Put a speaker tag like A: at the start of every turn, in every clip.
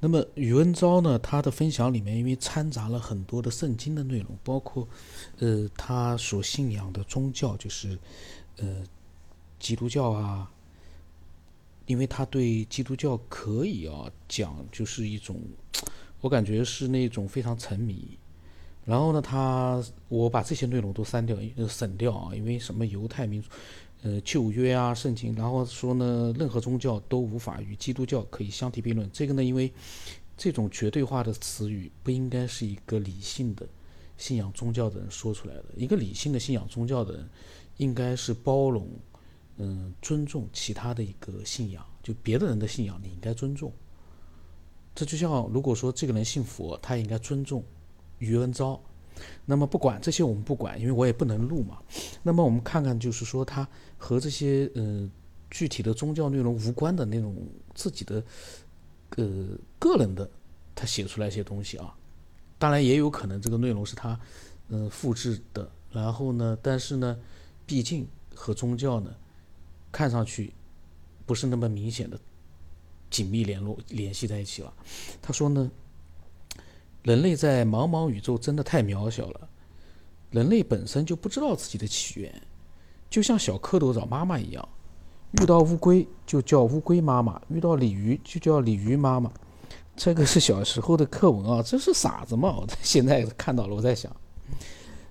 A: 那么宇文昭呢，他的分享里面因为掺杂了很多的圣经的内容，包括呃他所信仰的宗教，就是呃基督教啊。因为他对基督教可以啊讲，就是一种，我感觉是那种非常沉迷。然后呢，他我把这些内容都删掉，呃省掉啊，因为什么犹太民族，呃旧约啊圣经，然后说呢，任何宗教都无法与基督教可以相提并论。这个呢，因为这种绝对化的词语不应该是一个理性的信仰宗教的人说出来的。一个理性的信仰宗教的人，应该是包容。嗯，尊重其他的一个信仰，就别的人的信仰，你应该尊重。这就像如果说这个人信佛，他应该尊重余文昭。那么不管这些，我们不管，因为我也不能录嘛。那么我们看看，就是说他和这些呃具体的宗教内容无关的那种自己的呃个人的，他写出来一些东西啊。当然也有可能这个内容是他嗯复制的，然后呢，但是呢，毕竟和宗教呢。看上去不是那么明显的紧密联络联系在一起了。他说呢，人类在茫茫宇宙真的太渺小了，人类本身就不知道自己的起源，就像小蝌蚪找妈妈一样，遇到乌龟就叫乌龟妈妈，遇到鲤鱼就叫鲤鱼妈妈。这个是小时候的课文啊，这是傻子吗？我现在看到了，我在想，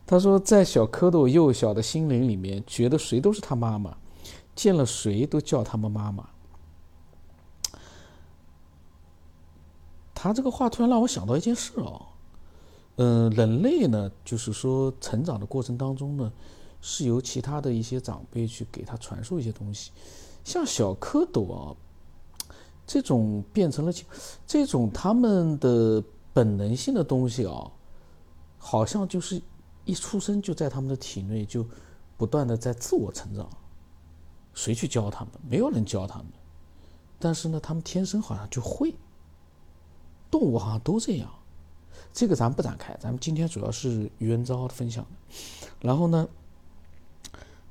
A: 他说在小蝌蚪幼小的心灵里面，觉得谁都是他妈妈。见了谁都叫他们妈妈。他这个话突然让我想到一件事哦，嗯，人类呢，就是说成长的过程当中呢，是由其他的一些长辈去给他传授一些东西，像小蝌蚪啊，这种变成了这种他们的本能性的东西啊，好像就是一出生就在他们的体内就不断的在自我成长。谁去教他们？没有人教他们。但是呢，他们天生好像就会。动物好像都这样。这个咱们不展开，咱们今天主要是余文昭分享的。然后呢，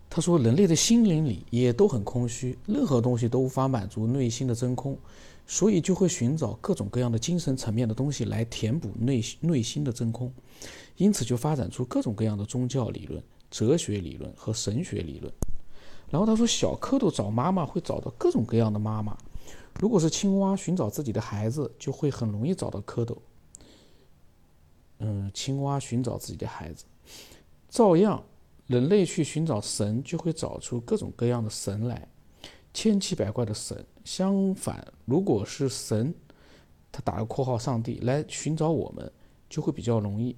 A: 他说人类的心灵里也都很空虚，任何东西都无法满足内心的真空，所以就会寻找各种各样的精神层面的东西来填补内内心的真空，因此就发展出各种各样的宗教理论、哲学理论和神学理论。然后他说，小蝌蚪找妈妈会找到各种各样的妈妈。如果是青蛙寻找自己的孩子，就会很容易找到蝌蚪。嗯，青蛙寻找自己的孩子，照样，人类去寻找神，就会找出各种各样的神来，千奇百怪的神。相反，如果是神，他打个括号，上帝来寻找我们，就会比较容易。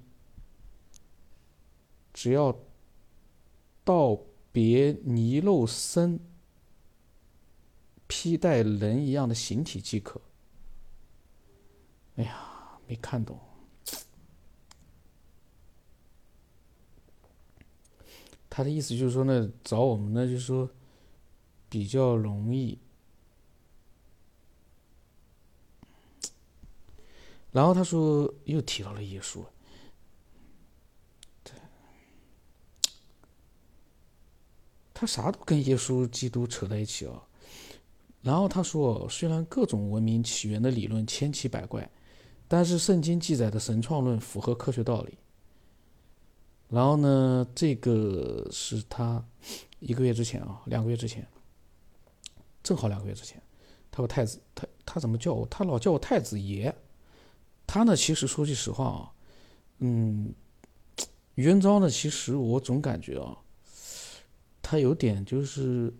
A: 只要道。别泥肉身披戴人一样的形体即可。哎呀，没看懂。他的意思就是说呢，找我们呢，就是说比较容易。然后他说又提到了耶稣。他啥都跟耶稣基督扯在一起哦。然后他说，虽然各种文明起源的理论千奇百怪，但是圣经记载的神创论符合科学道理。然后呢，这个是他一个月之前啊，两个月之前，正好两个月之前，他说太子，他他怎么叫我？他老叫我太子爷。他呢，其实说句实话啊，嗯，元昭呢，其实我总感觉啊。他有点就是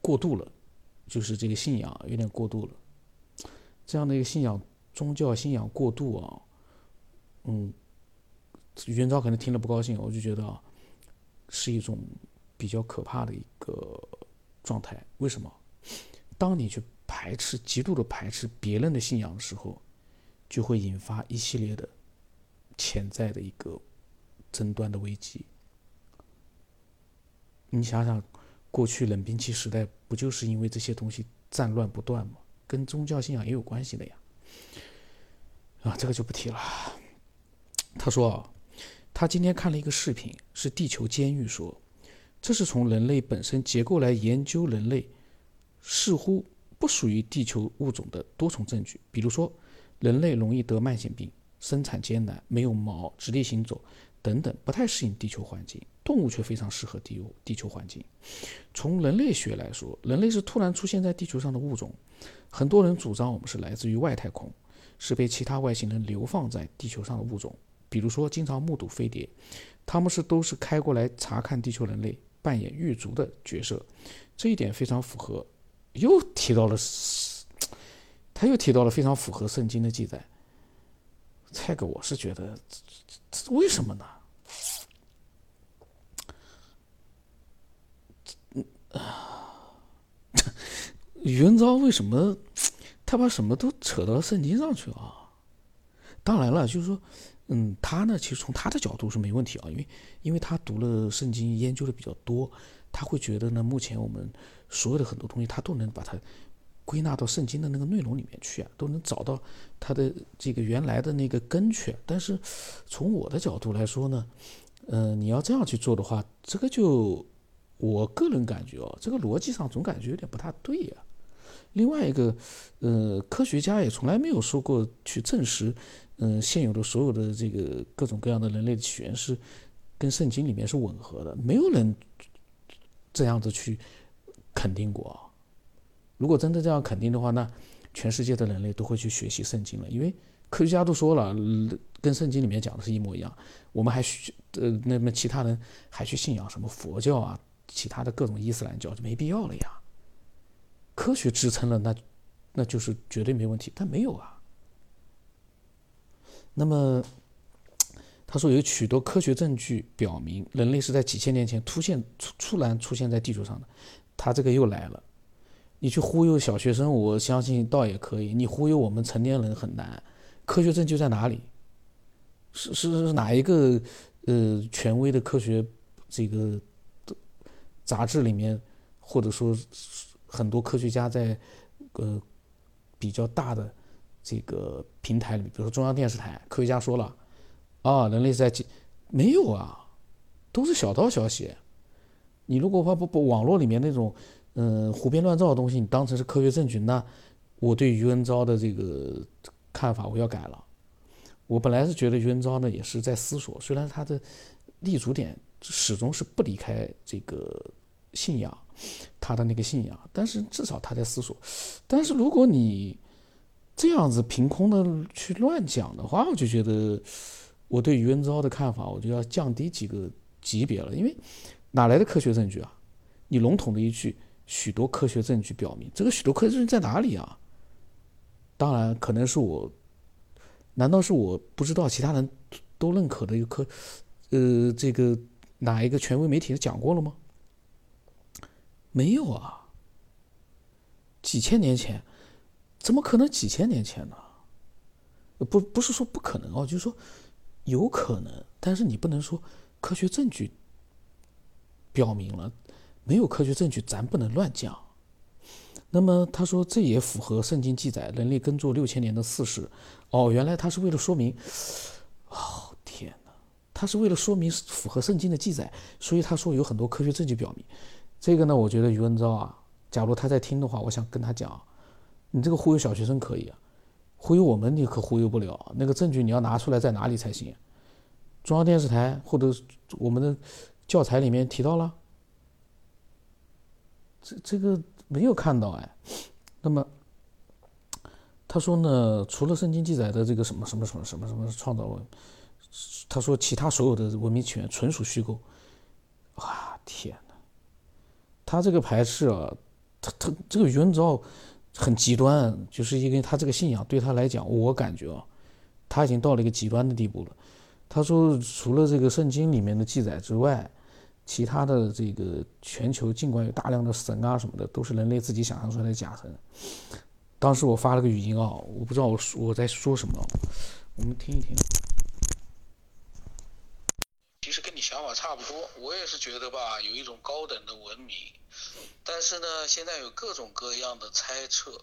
A: 过度了，就是这个信仰有点过度了。这样的一个信仰，宗教信仰过度啊，嗯，元朝可能听了不高兴，我就觉得啊，是一种比较可怕的一个状态。为什么？当你去排斥、极度的排斥别人的信仰的时候，就会引发一系列的潜在的一个争端的危机。你想想，过去冷兵器时代不就是因为这些东西战乱不断吗？跟宗教信仰也有关系的呀。啊，这个就不提了。他说啊，他今天看了一个视频，是地球监狱说，这是从人类本身结构来研究人类，似乎不属于地球物种的多重证据，比如说人类容易得慢性病、生产艰难、没有毛、直立行走等等，不太适应地球环境。动物却非常适合地地球环境。从人类学来说，人类是突然出现在地球上的物种。很多人主张我们是来自于外太空，是被其他外星人流放在地球上的物种。比如说，经常目睹飞碟，他们是都是开过来查看地球人类，扮演狱卒的角色。这一点非常符合。又提到了，他又提到了非常符合圣经的记载。这个我是觉得，这这为什么呢？啊，宇文昭为什么他把什么都扯到圣经上去啊？当然了，就是说，嗯，他呢，其实从他的角度是没问题啊，因为因为他读了圣经，研究的比较多，他会觉得呢，目前我们所有的很多东西，他都能把它归纳到圣经的那个内容里面去啊，都能找到他的这个原来的那个根去。但是从我的角度来说呢，嗯，你要这样去做的话，这个就。我个人感觉哦，这个逻辑上总感觉有点不太对呀。另外一个，呃，科学家也从来没有说过去证实，嗯，现有的所有的这个各种各样的人类的起源是跟圣经里面是吻合的，没有人这样子去肯定过啊。如果真的这样肯定的话，那全世界的人类都会去学习圣经了，因为科学家都说了，跟圣经里面讲的是一模一样。我们还学呃，那么其他人还去信仰什么佛教啊？其他的各种伊斯兰教就没必要了呀。科学支撑了，那那就是绝对没问题。但没有啊。那么他说有许多科学证据表明人类是在几千年前突现突突然出现在地球上的。他这个又来了，你去忽悠小学生，我相信倒也可以。你忽悠我们成年人很难。科学证据在哪里？是是是哪一个呃权威的科学这个？杂志里面，或者说很多科学家在呃比较大的这个平台里，比如说中央电视台，科学家说了啊，人类在没有啊，都是小道消息。你如果把不不网络里面那种嗯胡编乱造的东西，你当成是科学证据，那我对余文昭的这个看法我要改了。我本来是觉得余文昭呢也是在思索，虽然他的立足点始终是不离开这个。信仰，他的那个信仰，但是至少他在思索。但是如果你这样子凭空的去乱讲的话，我就觉得我对余文昭的看法，我就要降低几个级别了。因为哪来的科学证据啊？你笼统的一句，许多科学证据表明，这个许多科学证据在哪里啊？当然，可能是我，难道是我不知道其他人都认可的一个科，呃，这个哪一个权威媒体讲过了吗？没有啊，几千年前，怎么可能几千年前呢？不，不是说不可能哦，就是说有可能，但是你不能说科学证据表明了，没有科学证据，咱不能乱讲。那么他说这也符合圣经记载，人类耕作六千年的事实。哦，原来他是为了说明，哦天哪，他是为了说明符合圣经的记载，所以他说有很多科学证据表明。这个呢，我觉得余文昭啊，假如他在听的话，我想跟他讲，你这个忽悠小学生可以啊，忽悠我们你可忽悠不了。那个证据你要拿出来在哪里才行？中央电视台或者我们的教材里面提到了，这这个没有看到哎。那么他说呢，除了圣经记载的这个什么什么什么什么什么创造文，他说其他所有的文明起源纯属虚构。哇天！他这个排斥啊，他他这个余文昭很极端，就是因为他这个信仰对他来讲，我感觉啊，他已经到了一个极端的地步了。他说，除了这个圣经里面的记载之外，其他的这个全球尽管有大量的神啊什么的，都是人类自己想象出来的假神。当时我发了个语音啊，我不知道我我在说什么，我们听一听。
B: 其实跟你想法差不多，我也是觉得吧，有一种高等的文明。但是呢，现在有各种各样的猜测。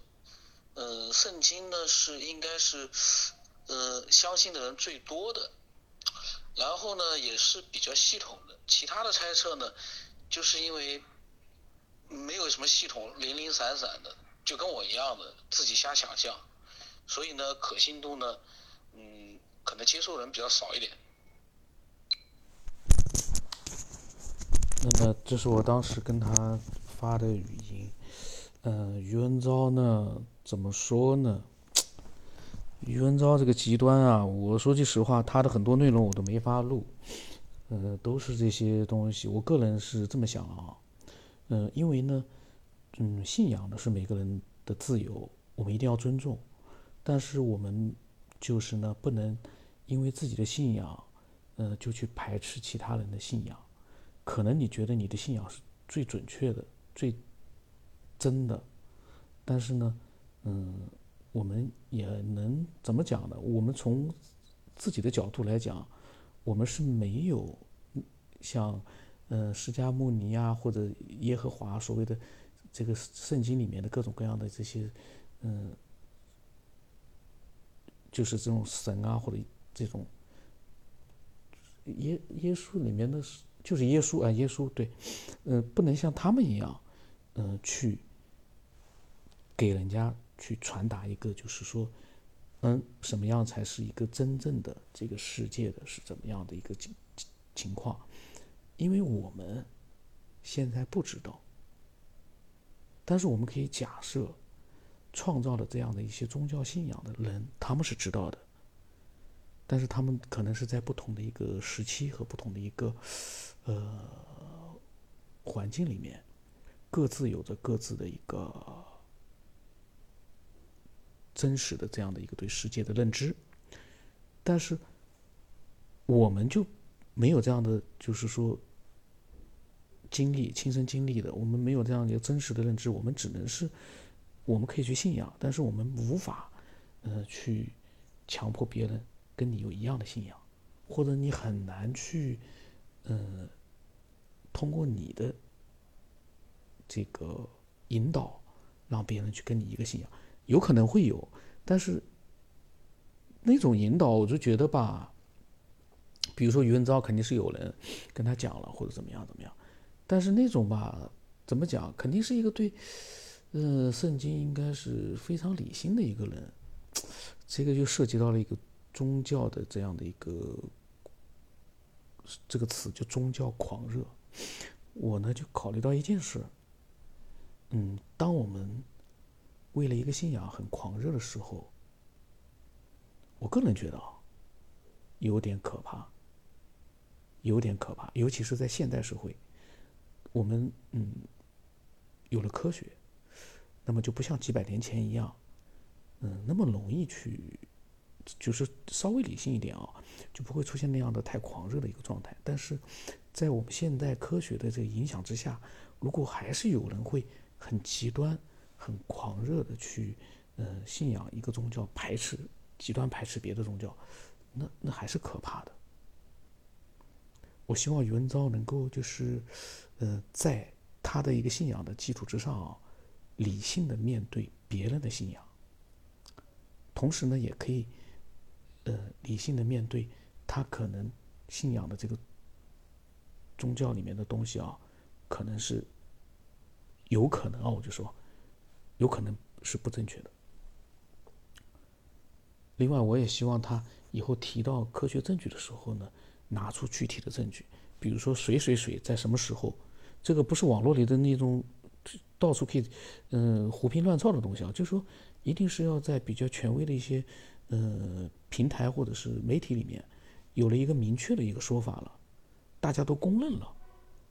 B: 呃，圣经呢是应该是，呃，相信的人最多的。然后呢，也是比较系统的。其他的猜测呢，就是因为没有什么系统，零零散散的。就跟我一样的自己瞎想象，所以呢，可信度呢，嗯，可能接受人比较少一点。
A: 那么这是我当时跟他发的语音。嗯，余文昭呢，怎么说呢？余文昭这个极端啊，我说句实话，他的很多内容我都没法录。呃，都是这些东西，我个人是这么想啊。嗯，因为呢，嗯，信仰呢是每个人的自由，我们一定要尊重。但是我们就是呢，不能因为自己的信仰，呃，就去排斥其他人的信仰。可能你觉得你的信仰是最准确的、最真的，但是呢，嗯，我们也能怎么讲呢？我们从自己的角度来讲，我们是没有像呃释迦牟尼啊或者耶和华所谓的这个圣经里面的各种各样的这些嗯，就是这种神啊或者这种耶耶稣里面的。就是耶稣啊，耶稣对，呃，不能像他们一样，嗯，去给人家去传达一个，就是说，嗯，什么样才是一个真正的这个世界的是怎么样的一个情情况？因为我们现在不知道，但是我们可以假设，创造了这样的一些宗教信仰的人，他们是知道的。但是他们可能是在不同的一个时期和不同的一个，呃，环境里面，各自有着各自的一个真实的这样的一个对世界的认知，但是我们就没有这样的，就是说经历亲身经历的，我们没有这样一个真实的认知，我们只能是我们可以去信仰，但是我们无法呃去强迫别人。跟你有一样的信仰，或者你很难去，呃，通过你的这个引导，让别人去跟你一个信仰，有可能会有，但是那种引导，我就觉得吧，比如说余文昭肯定是有人跟他讲了，或者怎么样怎么样，但是那种吧，怎么讲，肯定是一个对，呃，圣经应该是非常理性的一个人，这个就涉及到了一个。宗教的这样的一个这个词就宗教狂热，我呢就考虑到一件事，嗯，当我们为了一个信仰很狂热的时候，我个人觉得啊，有点可怕，有点可怕，尤其是在现代社会，我们嗯有了科学，那么就不像几百年前一样，嗯，那么容易去。就是稍微理性一点啊，就不会出现那样的太狂热的一个状态。但是，在我们现代科学的这个影响之下，如果还是有人会很极端、很狂热的去，呃，信仰一个宗教，排斥、极端排斥别的宗教，那那还是可怕的。我希望余文昭能够就是，呃，在他的一个信仰的基础之上啊，理性的面对别人的信仰，同时呢，也可以。呃，理性的面对他可能信仰的这个宗教里面的东西啊，可能是有可能啊，我就说有可能是不正确的。另外，我也希望他以后提到科学证据的时候呢，拿出具体的证据，比如说谁谁谁在什么时候，这个不是网络里的那种到处可以嗯胡编乱造的东西啊，就是说一定是要在比较权威的一些。呃，平台或者是媒体里面有了一个明确的一个说法了，大家都公认了，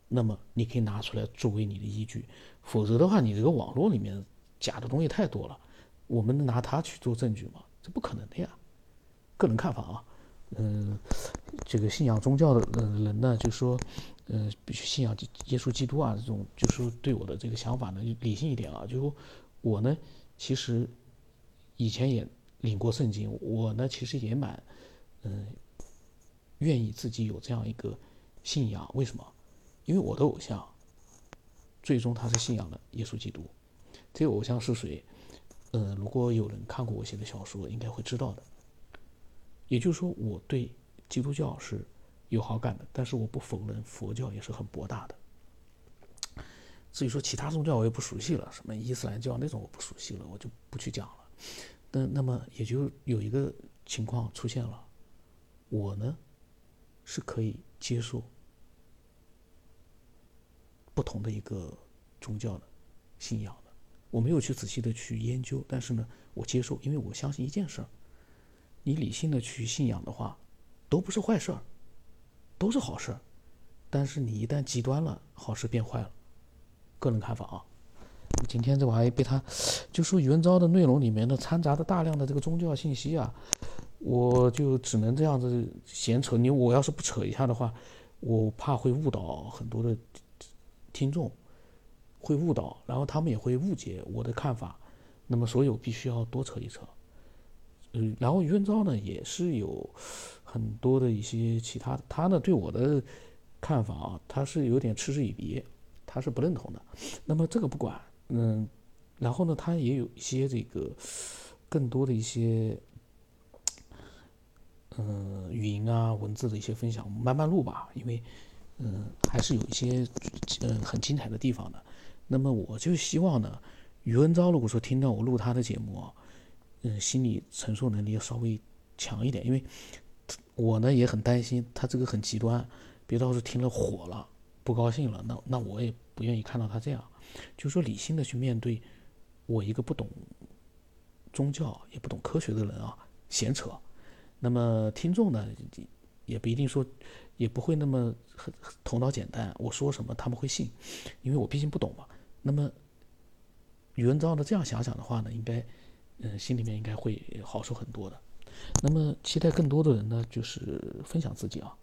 A: 那么你可以拿出来作为你的依据。否则的话，你这个网络里面假的东西太多了，我们能拿它去做证据吗？这不可能的呀。个人看法啊，嗯，这个信仰宗教的人呢，就说，呃，必须信仰耶稣基督啊，这种就是对我的这个想法呢，理性一点啊。就说我呢，其实以前也。领过圣经，我呢其实也蛮，嗯，愿意自己有这样一个信仰。为什么？因为我的偶像，最终他是信仰了耶稣基督。这个偶像是谁？嗯，如果有人看过我写的小说，应该会知道的。也就是说，我对基督教是有好感的，但是我不否认佛教也是很博大的。至于说其他宗教我也不熟悉了，什么伊斯兰教那种我不熟悉了，我就不去讲了。那那么也就有一个情况出现了，我呢是可以接受不同的一个宗教的信仰。我没有去仔细的去研究，但是呢，我接受，因为我相信一件事儿：你理性的去信仰的话，都不是坏事儿，都是好事儿。但是你一旦极端了，好事变坏了。个人看法啊。今天这玩意被他，就说宇文昭的内容里面的掺杂的大量的这个宗教信息啊，我就只能这样子闲扯。你我要是不扯一下的话，我怕会误导很多的听众。会误导，然后他们也会误解我的看法，那么所以我必须要多扯一扯。嗯，然后于文昭呢也是有很多的一些其他，他呢对我的看法啊，他是有点嗤之以鼻，他是不认同的。那么这个不管，嗯，然后呢他也有一些这个更多的一些嗯语音啊文字的一些分享，慢慢录吧，因为嗯还是有一些嗯很精彩的地方的。那么我就希望呢，余文昭如果说听到我录他的节目啊，嗯，心理承受能力要稍微强一点，因为我呢也很担心他这个很极端，别到时候听了火了，不高兴了，那那我也不愿意看到他这样。就说理性的去面对我一个不懂宗教也不懂科学的人啊，闲扯。那么听众呢也不一定说，也不会那么头脑简单，我说什么他们会信，因为我毕竟不懂嘛。那么，宇文昭呢？这样想想的话呢，应该，嗯，心里面应该会好受很多的。那么，期待更多的人呢，就是分享自己啊。